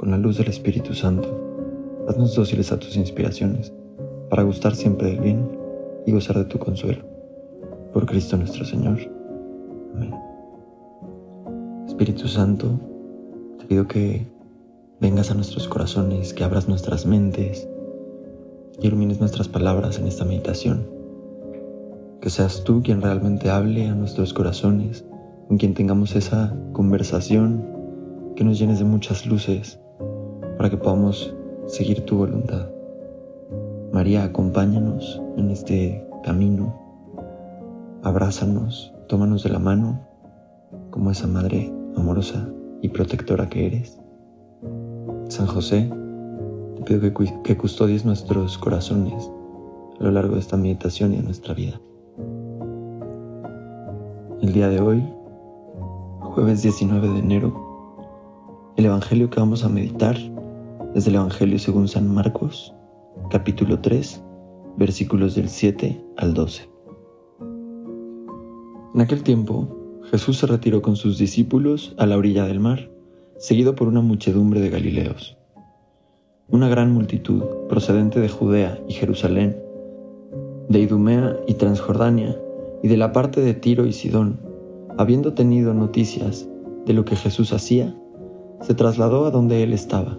con la luz del Espíritu Santo. Haznos dóciles a tus inspiraciones, para gustar siempre del bien y gozar de tu consuelo. Por Cristo nuestro Señor. Amén. Espíritu Santo, te pido que vengas a nuestros corazones, que abras nuestras mentes y ilumines nuestras palabras en esta meditación. Que seas tú quien realmente hable a nuestros corazones, con quien tengamos esa conversación que nos llenes de muchas luces para que podamos seguir tu voluntad. María, acompáñanos en este camino, abrázanos, tómanos de la mano como esa madre amorosa y protectora que eres. San José, te pido que, custodies nuestros corazones a lo largo de esta meditación y de nuestra vida. El día de hoy, jueves 19 de enero, el Evangelio que vamos a meditar desde el Evangelio según San Marcos, capítulo 3, versículos del 7 al 12. En aquel tiempo, Jesús se retiró con sus discípulos a la orilla del mar, seguido por una muchedumbre de Galileos. Una gran multitud, procedente de Judea y Jerusalén, de Idumea y Transjordania, y de la parte de Tiro y Sidón, habiendo tenido noticias de lo que Jesús hacía, se trasladó a donde él estaba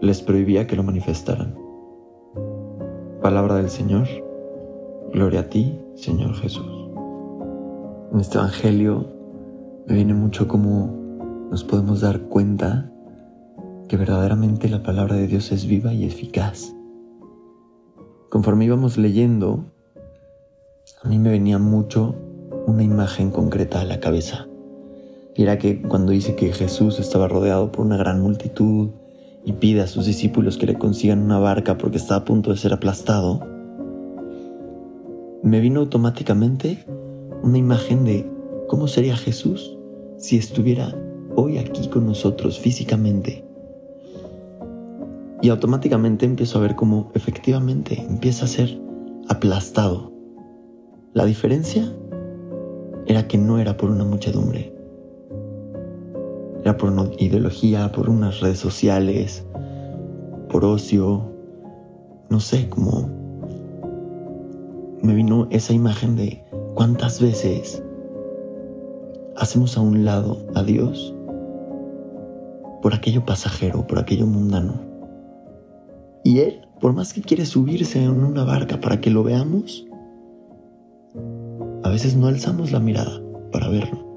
les prohibía que lo manifestaran. Palabra del Señor, gloria a ti, Señor Jesús. En este Evangelio me viene mucho cómo nos podemos dar cuenta que verdaderamente la palabra de Dios es viva y eficaz. Conforme íbamos leyendo, a mí me venía mucho una imagen concreta a la cabeza. Y era que cuando dice que Jesús estaba rodeado por una gran multitud, y pide a sus discípulos que le consigan una barca porque está a punto de ser aplastado, me vino automáticamente una imagen de cómo sería Jesús si estuviera hoy aquí con nosotros físicamente. Y automáticamente empiezo a ver cómo efectivamente empieza a ser aplastado. La diferencia era que no era por una muchedumbre, era por una ideología, por unas redes sociales, por ocio, no sé, como me vino esa imagen de cuántas veces hacemos a un lado a Dios por aquello pasajero, por aquello mundano. Y Él, por más que quiere subirse en una barca para que lo veamos, a veces no alzamos la mirada para verlo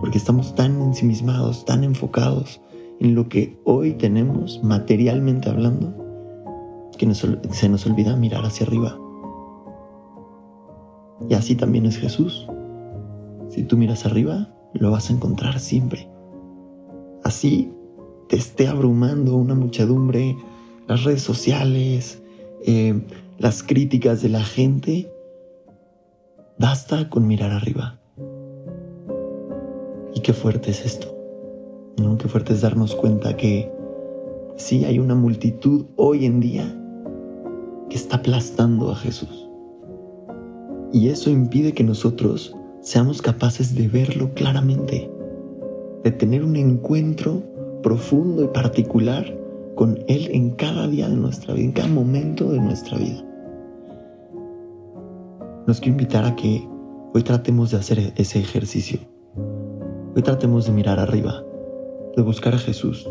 porque estamos tan ensimismados, tan enfocados en lo que hoy tenemos materialmente hablando, que se nos olvida mirar hacia arriba. Y así también es Jesús. Si tú miras arriba, lo vas a encontrar siempre. Así te esté abrumando una muchedumbre, las redes sociales, eh, las críticas de la gente, basta con mirar arriba qué fuerte es esto. ¿no? Qué fuerte es darnos cuenta que sí hay una multitud hoy en día que está aplastando a Jesús. Y eso impide que nosotros seamos capaces de verlo claramente, de tener un encuentro profundo y particular con Él en cada día de nuestra vida, en cada momento de nuestra vida. Nos quiero invitar a que hoy tratemos de hacer ese ejercicio Hoy tratemos de mirar arriba, de buscar a Jesús,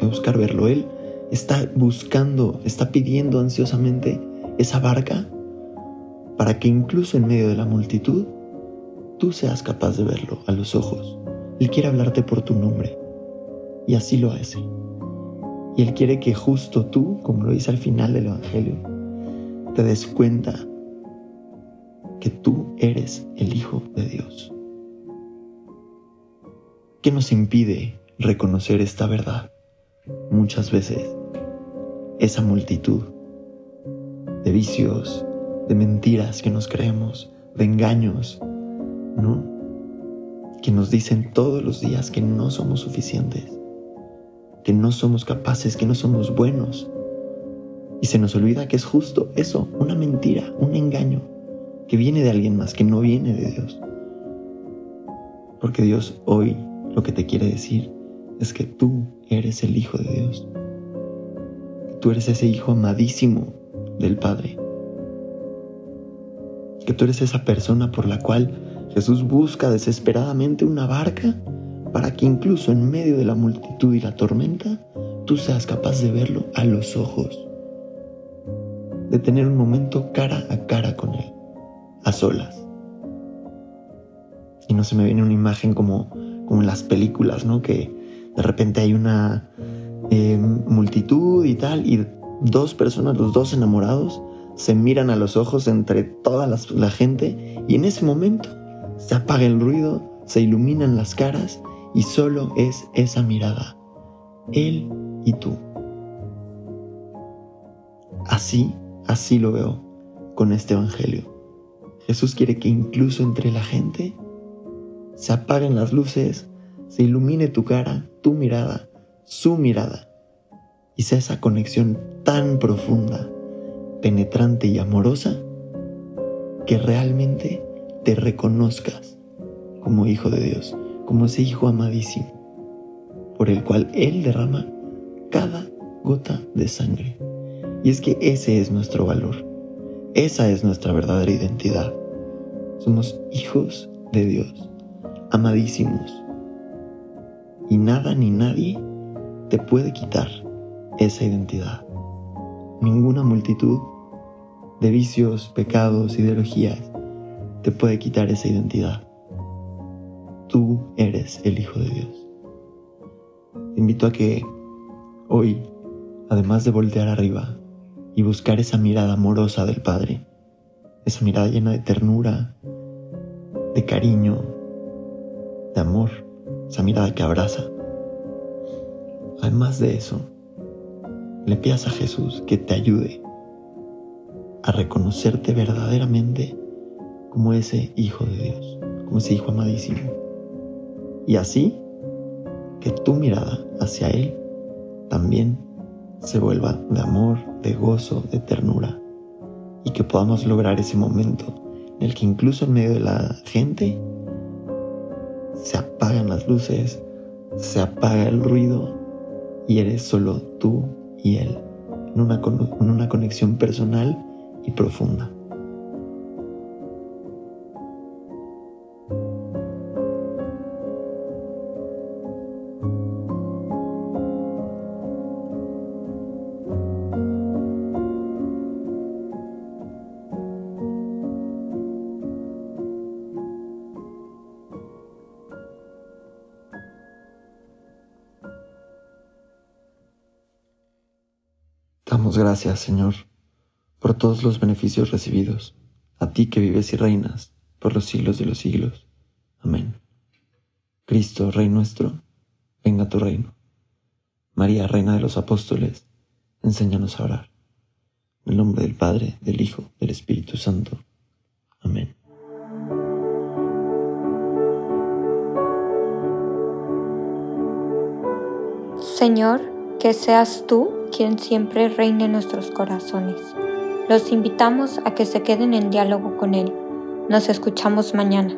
de buscar verlo. Él está buscando, está pidiendo ansiosamente esa barca para que incluso en medio de la multitud tú seas capaz de verlo a los ojos. Él quiere hablarte por tu nombre y así lo hace. Y Él quiere que justo tú, como lo dice al final del Evangelio, te des cuenta que tú eres el Hijo de Dios. ¿Qué nos impide reconocer esta verdad? Muchas veces esa multitud de vicios, de mentiras que nos creemos, de engaños, ¿no? Que nos dicen todos los días que no somos suficientes, que no somos capaces, que no somos buenos. Y se nos olvida que es justo eso, una mentira, un engaño, que viene de alguien más, que no viene de Dios. Porque Dios hoy lo que te quiere decir es que tú eres el Hijo de Dios. tú eres ese Hijo amadísimo del Padre. Que tú eres esa persona por la cual Jesús busca desesperadamente una barca para que incluso en medio de la multitud y la tormenta, tú seas capaz de verlo a los ojos, de tener un momento cara a cara con Él, a solas. Y no se me viene una imagen como, como en las películas, ¿no? Que de repente hay una eh, multitud y tal, y dos personas, los dos enamorados, se miran a los ojos entre toda la, gente y en ese momento se apaga el ruido, se iluminan las caras y solo es esa mirada, él y tú. Así, así lo veo con este Evangelio. Jesús quiere que incluso entre la gente se apaguen las luces, se ilumine tu cara, tu mirada, su mirada, y sea esa conexión tan profunda, penetrante y amorosa que realmente te reconozcas como hijo de Dios, como ese hijo amadísimo, por el cual Él derrama cada gota de sangre. Y es que ese es nuestro valor, esa es nuestra verdadera identidad. Somos hijos de Dios, amadísimos, y nada ni nadie te puede quitar esa identidad. Ninguna multitud de vicios, pecados, ideologías te puede quitar esa identidad. Tú eres el Hijo de Dios. Te invito a que hoy, además de voltear arriba y buscar esa mirada amorosa del Padre, esa mirada llena de ternura, de cariño, de amor, esa mirada que abraza. Además de eso, le pidas a Jesús que te ayude a reconocerte verdaderamente como ese Hijo de Dios, como ese Hijo amadísimo. Y así que tu mirada hacia Él también se vuelva de amor, de gozo, de ternura. Y que podamos lograr ese momento en el que incluso en medio de la gente se apagan las luces, se apaga el ruido y eres solo tú y Él en una, una conexión personal y profunda. Gracias, Señor, por todos los beneficios recibidos, a ti que vives y reinas por los siglos de los siglos. Amén. Cristo, Rey nuestro, venga a tu reino. María, Reina de los Apóstoles, enséñanos a orar. En el nombre del Padre, del Hijo, del Espíritu Santo. Amén. Señor, que seas tú quien siempre reine en nuestros corazones. Los invitamos a que se queden en diálogo con Él. Nos escuchamos mañana.